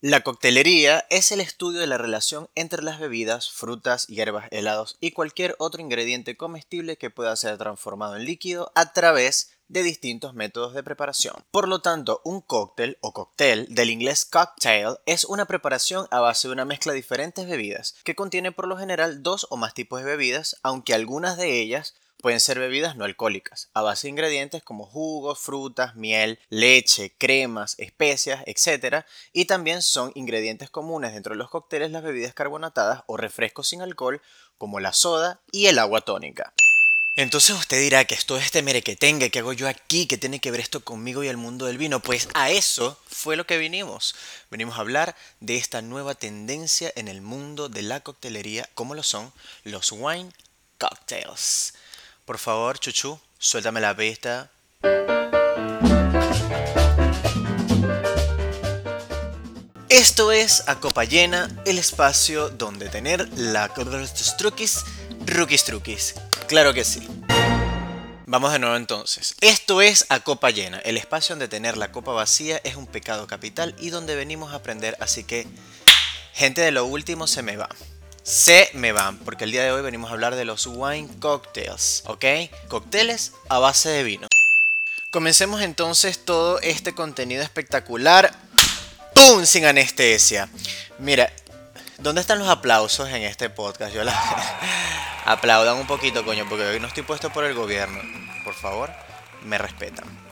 La coctelería es el estudio de la relación entre las bebidas, frutas, hierbas, helados y cualquier otro ingrediente comestible que pueda ser transformado en líquido a través de distintos métodos de preparación. Por lo tanto, un cóctel o cóctel del inglés cocktail es una preparación a base de una mezcla de diferentes bebidas que contiene por lo general dos o más tipos de bebidas, aunque algunas de ellas Pueden ser bebidas no alcohólicas, a base de ingredientes como jugos, frutas, miel, leche, cremas, especias, etc. Y también son ingredientes comunes dentro de los cócteles las bebidas carbonatadas o refrescos sin alcohol como la soda y el agua tónica. Entonces usted dirá que esto es este merequetengue, ¿qué hago yo aquí? ¿Qué tiene que ver esto conmigo y el mundo del vino? Pues a eso fue lo que vinimos. Venimos a hablar de esta nueva tendencia en el mundo de la coctelería, como lo son los wine cocktails. Por favor, Chuchu, suéltame la pista. Esto es A Copa Llena, el espacio donde tener la truquis, rookies truquis. Claro que sí. Vamos de nuevo entonces. Esto es A Copa Llena, el espacio donde tener la copa vacía es un pecado capital y donde venimos a aprender, así que, gente de lo último se me va se me van, porque el día de hoy venimos a hablar de los wine cocktails, ¿ok? Cócteles a base de vino. Comencemos entonces todo este contenido espectacular. ¡Pum! Sin anestesia. Mira, ¿dónde están los aplausos en este podcast? Yo la... Aplaudan un poquito, coño, porque hoy no estoy puesto por el gobierno. Por favor, me respetan.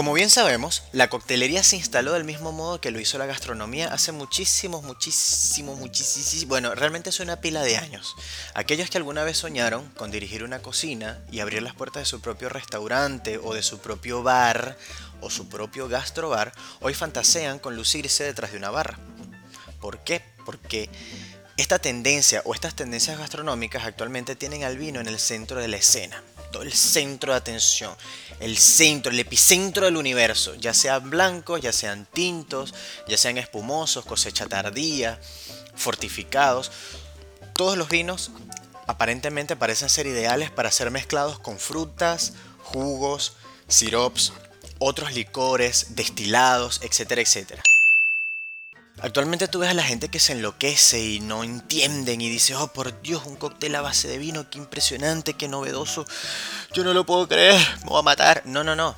Como bien sabemos, la coctelería se instaló del mismo modo que lo hizo la gastronomía hace muchísimos, muchísimos, muchísimos, bueno, realmente es una pila de años. Aquellos que alguna vez soñaron con dirigir una cocina y abrir las puertas de su propio restaurante o de su propio bar o su propio gastrobar, hoy fantasean con lucirse detrás de una barra. ¿Por qué? Porque esta tendencia o estas tendencias gastronómicas actualmente tienen al vino en el centro de la escena el centro de atención, el centro, el epicentro del universo, ya sean blancos, ya sean tintos, ya sean espumosos, cosecha tardía, fortificados. Todos los vinos aparentemente parecen ser ideales para ser mezclados con frutas, jugos, sirops, otros licores, destilados, etcétera, etcétera. Actualmente tú ves a la gente que se enloquece y no entienden y dice, oh por Dios, un cóctel a base de vino, qué impresionante, qué novedoso, yo no lo puedo creer, me voy a matar. No, no, no.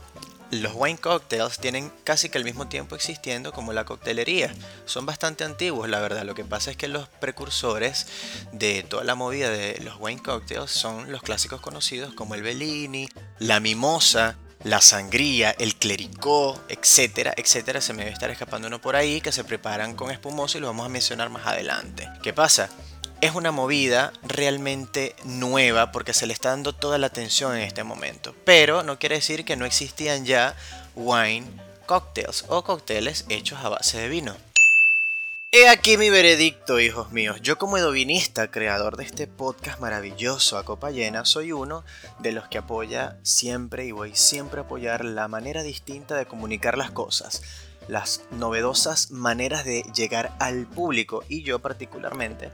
Los wine cocktails tienen casi que el mismo tiempo existiendo como la coctelería. Son bastante antiguos, la verdad. Lo que pasa es que los precursores de toda la movida de los wine cocktails son los clásicos conocidos como el Bellini, la mimosa, la sangría, el clericó, etcétera, etcétera. Se me debe estar escapando uno por ahí que se preparan con espumoso y lo vamos a mencionar más adelante. ¿Qué pasa? Es una movida realmente nueva porque se le está dando toda la atención en este momento. Pero no quiere decir que no existían ya wine cocktails o cócteles hechos a base de vino. He aquí mi veredicto, hijos míos. Yo como edovinista, creador de este podcast maravilloso a copa llena, soy uno de los que apoya siempre y voy siempre a apoyar la manera distinta de comunicar las cosas, las novedosas maneras de llegar al público y yo particularmente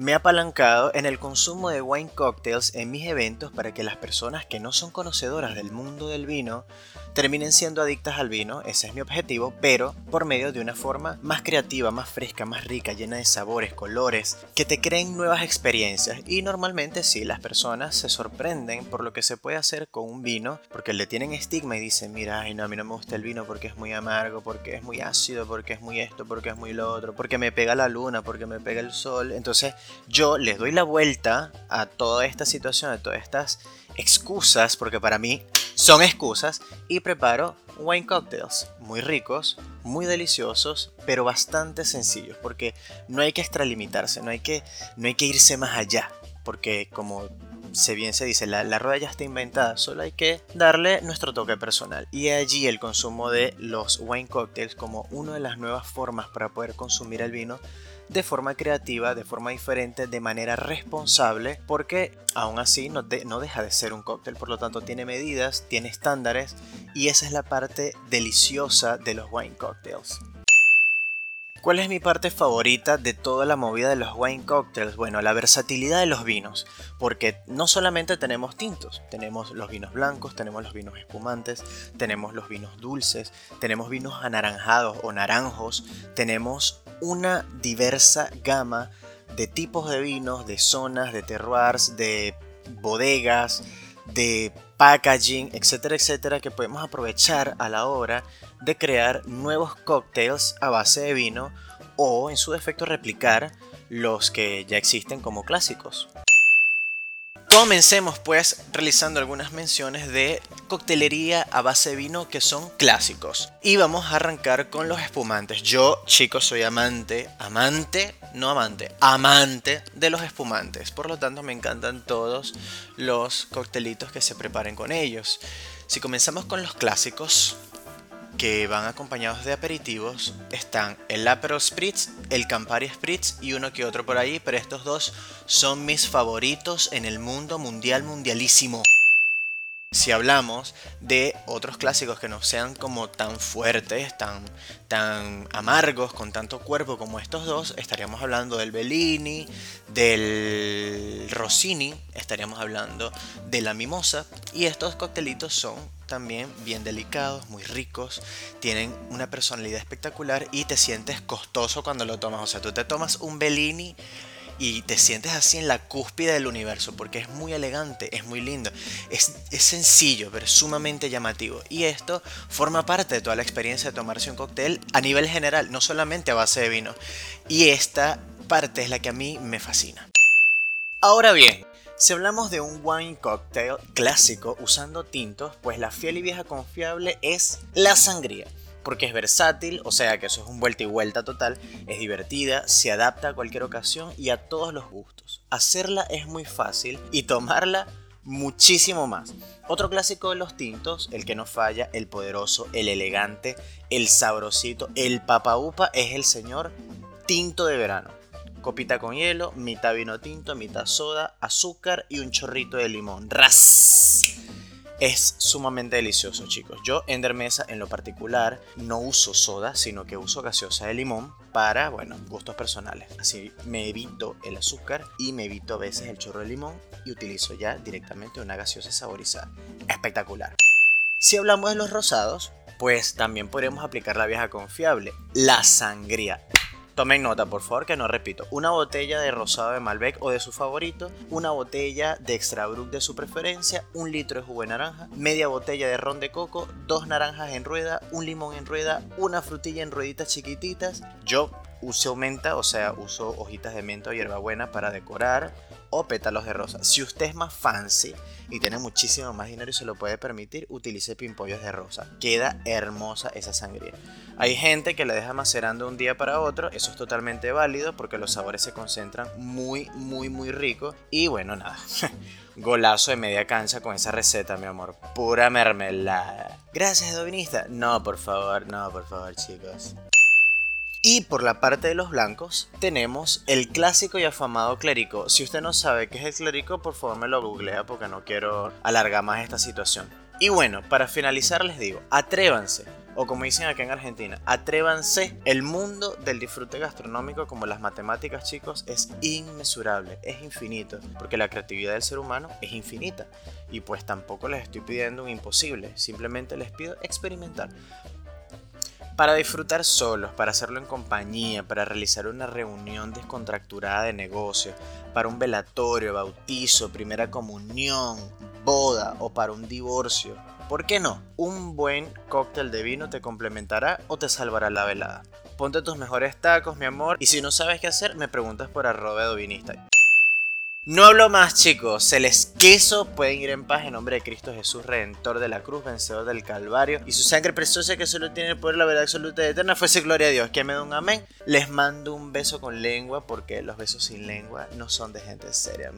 me he apalancado en el consumo de wine cocktails en mis eventos para que las personas que no son conocedoras del mundo del vino terminen siendo adictas al vino, ese es mi objetivo, pero por medio de una forma más creativa, más fresca, más rica, llena de sabores, colores, que te creen nuevas experiencias. Y normalmente sí, las personas se sorprenden por lo que se puede hacer con un vino, porque le tienen estigma y dicen, mira, ay no, a mí no me gusta el vino porque es muy amargo, porque es muy ácido, porque es muy esto, porque es muy lo otro, porque me pega la luna, porque me pega el sol. Entonces yo les doy la vuelta a toda esta situación, a todas estas excusas, porque para mí son excusas, y preparo wine cocktails muy ricos, muy deliciosos, pero bastante sencillos, porque no hay que extralimitarse, no hay que, no hay que irse más allá, porque como se bien se dice, la, la, rueda ya está inventada, solo hay que darle nuestro toque personal. Y allí el consumo de los wine cocktails como una de las nuevas formas para poder consumir el vino de forma creativa, de forma diferente, de manera responsable, porque aún así no, no deja de ser un cóctel, por lo tanto tiene medidas, tiene estándares y esa es la parte deliciosa de los wine cocktails. ¿Cuál es mi parte favorita de toda la movida de los wine cocktails? Bueno, la versatilidad de los vinos, porque no solamente tenemos tintos, tenemos los vinos blancos, tenemos los vinos espumantes, tenemos los vinos dulces, tenemos vinos anaranjados o naranjos, tenemos una diversa gama de tipos de vinos, de zonas, de terroirs, de bodegas, de packaging, etcétera, etcétera, que podemos aprovechar a la hora de crear nuevos cocktails a base de vino o en su defecto replicar los que ya existen como clásicos. Comencemos pues realizando algunas menciones de coctelería a base de vino que son clásicos. Y vamos a arrancar con los espumantes. Yo, chicos, soy amante, amante, no amante, amante de los espumantes. Por lo tanto, me encantan todos los coctelitos que se preparen con ellos. Si comenzamos con los clásicos, que van acompañados de aperitivos están el Aperol Spritz, el Campari Spritz y uno que otro por ahí, pero estos dos son mis favoritos en el mundo mundial mundialísimo. Si hablamos de otros clásicos que no sean como tan fuertes, tan, tan amargos, con tanto cuerpo como estos dos, estaríamos hablando del Bellini, del Rossini, estaríamos hablando de la Mimosa, y estos coctelitos son también bien delicados, muy ricos, tienen una personalidad espectacular y te sientes costoso cuando lo tomas. O sea, tú te tomas un Bellini y te sientes así en la cúspide del universo porque es muy elegante, es muy lindo, es, es, sencillo pero sumamente llamativo y esto forma parte de toda la experiencia de tomarse un cóctel a nivel general, no solamente a base de vino y esta parte es la que a mí me fascina. Ahora bien, si hablamos de un wine cocktail clásico usando tintos, pues la fiel y vieja confiable es la sangría. Porque es versátil, o sea que eso es un vuelta y vuelta total, es divertida, se adapta a cualquier ocasión y a todos los gustos. Hacerla es muy fácil y tomarla muchísimo más. Otro clásico de los tintos, el que no falla, el poderoso, el elegante, el sabrosito, el papaupa, es el señor tinto de verano copita con hielo, mitad vino tinto, mitad soda, azúcar y un chorrito de limón. ¡Ras! Es sumamente delicioso, chicos. Yo en Dermesa, en lo particular, no uso soda, sino que uso gaseosa de limón para, bueno, gustos personales. Así me evito el azúcar y me evito a veces el chorro de limón y utilizo ya directamente una gaseosa saborizada. Espectacular. Si hablamos de los rosados, pues también podemos aplicar la vieja confiable, la sangría. Tomen nota, por favor, que no repito. Una botella de rosado de Malbec o de su favorito, una botella de extra brut de su preferencia, un litro de jugo de naranja, media botella de ron de coco, dos naranjas en rueda, un limón en rueda, una frutilla en rueditas chiquititas. Yo uso menta, o sea, uso hojitas de menta o hierbabuena para decorar o pétalos de rosa. Si usted es más fancy y tiene muchísimo más dinero y se lo puede permitir, utilice pimpollos de rosa. Queda hermosa esa sangría. Hay gente que la deja macerando un día para otro, eso es totalmente válido porque los sabores se concentran muy, muy, muy rico. Y bueno, nada. Golazo de media cancha con esa receta, mi amor. Pura mermelada. Gracias, Dovinista. No, por favor, no, por favor, chicos. Y por la parte de los blancos tenemos el clásico y afamado clérico. Si usted no sabe qué es el clérico, por favor me lo googlea porque no quiero alargar más esta situación. Y bueno, para finalizar les digo, atrévanse, o como dicen aquí en Argentina, atrévanse. El mundo del disfrute gastronómico, como las matemáticas, chicos, es inmesurable, es infinito, porque la creatividad del ser humano es infinita. Y pues tampoco les estoy pidiendo un imposible, simplemente les pido experimentar. Para disfrutar solos, para hacerlo en compañía, para realizar una reunión descontracturada de negocio, para un velatorio, bautizo, primera comunión, boda o para un divorcio. ¿Por qué no? Un buen cóctel de vino te complementará o te salvará la velada. Ponte tus mejores tacos, mi amor, y si no sabes qué hacer, me preguntas por arroba de vinista. No hablo más, chicos. Se les queso. Pueden ir en paz en nombre de Cristo Jesús, Redentor de la cruz, vencedor del Calvario. Y su sangre preciosa que solo tiene el poder, la verdad absoluta y eterna. Fuese gloria a Dios. Que me dé un amén. Les mando un beso con lengua porque los besos sin lengua no son de gente seria.